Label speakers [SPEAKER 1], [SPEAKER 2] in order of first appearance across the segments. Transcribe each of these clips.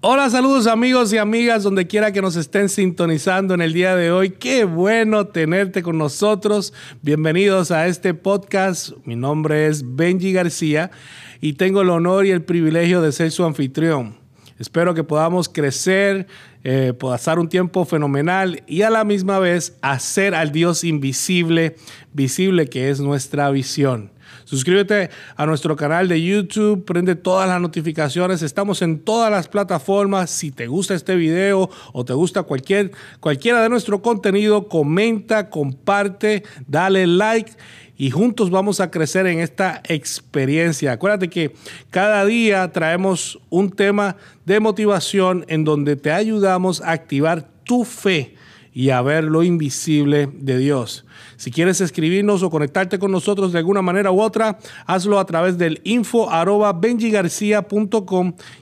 [SPEAKER 1] Hola, saludos amigos y amigas donde quiera que nos estén sintonizando en el día de hoy. Qué bueno tenerte con nosotros. Bienvenidos a este podcast. Mi nombre es Benji García y tengo el honor y el privilegio de ser su anfitrión. Espero que podamos crecer, eh, pasar un tiempo fenomenal y a la misma vez hacer al Dios invisible, visible que es nuestra visión. Suscríbete a nuestro canal de YouTube, prende todas las notificaciones. Estamos en todas las plataformas. Si te gusta este video o te gusta cualquier, cualquiera de nuestro contenido, comenta, comparte, dale like y juntos vamos a crecer en esta experiencia. Acuérdate que cada día traemos un tema de motivación en donde te ayudamos a activar tu fe y a ver lo invisible de Dios. Si quieres escribirnos o conectarte con nosotros de alguna manera u otra, hazlo a través del info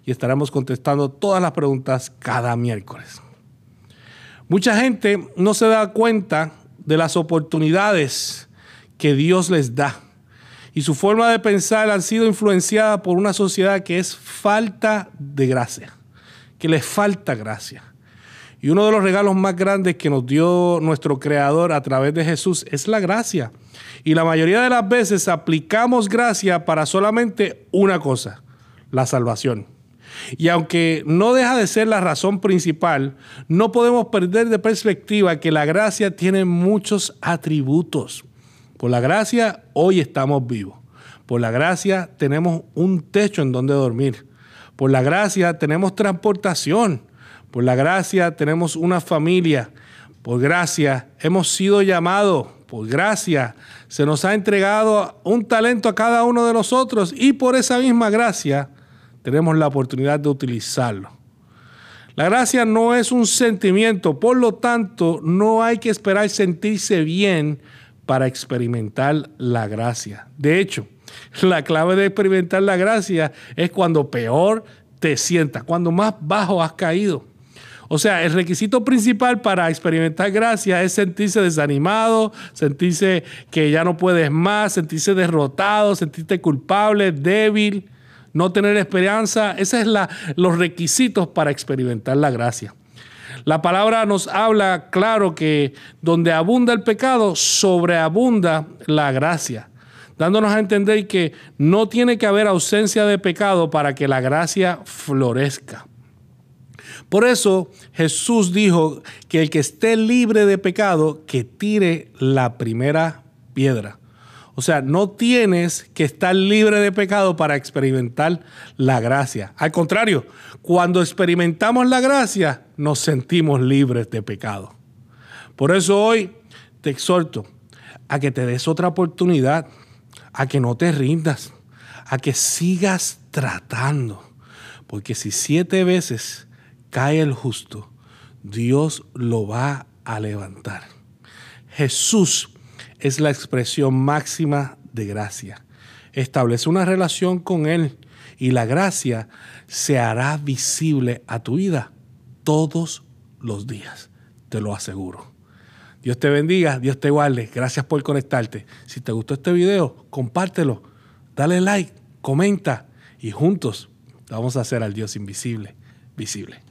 [SPEAKER 1] y estaremos contestando todas las preguntas cada miércoles. Mucha gente no se da cuenta de las oportunidades que Dios les da. Y su forma de pensar ha sido influenciada por una sociedad que es falta de gracia, que le falta gracia. Y uno de los regalos más grandes que nos dio nuestro Creador a través de Jesús es la gracia. Y la mayoría de las veces aplicamos gracia para solamente una cosa, la salvación. Y aunque no deja de ser la razón principal, no podemos perder de perspectiva que la gracia tiene muchos atributos. Por la gracia hoy estamos vivos. Por la gracia tenemos un techo en donde dormir. Por la gracia tenemos transportación. Por la gracia tenemos una familia. Por gracia hemos sido llamados. Por gracia se nos ha entregado un talento a cada uno de nosotros y por esa misma gracia tenemos la oportunidad de utilizarlo. La gracia no es un sentimiento, por lo tanto no hay que esperar sentirse bien para experimentar la gracia. De hecho, la clave de experimentar la gracia es cuando peor te sientas, cuando más bajo has caído. O sea, el requisito principal para experimentar gracia es sentirse desanimado, sentirse que ya no puedes más, sentirse derrotado, sentirte culpable, débil, no tener esperanza. Esos son los requisitos para experimentar la gracia. La palabra nos habla claro que donde abunda el pecado, sobreabunda la gracia, dándonos a entender que no tiene que haber ausencia de pecado para que la gracia florezca. Por eso Jesús dijo que el que esté libre de pecado, que tire la primera piedra. O sea, no tienes que estar libre de pecado para experimentar la gracia. Al contrario, cuando experimentamos la gracia, nos sentimos libres de pecado. Por eso hoy te exhorto a que te des otra oportunidad, a que no te rindas, a que sigas tratando. Porque si siete veces cae el justo, Dios lo va a levantar. Jesús es la expresión máxima de gracia. Establece una relación con Él y la gracia se hará visible a tu vida todos los días, te lo aseguro. Dios te bendiga, Dios te guarde. Gracias por conectarte. Si te gustó este video, compártelo, dale like, comenta y juntos vamos a hacer al Dios invisible visible.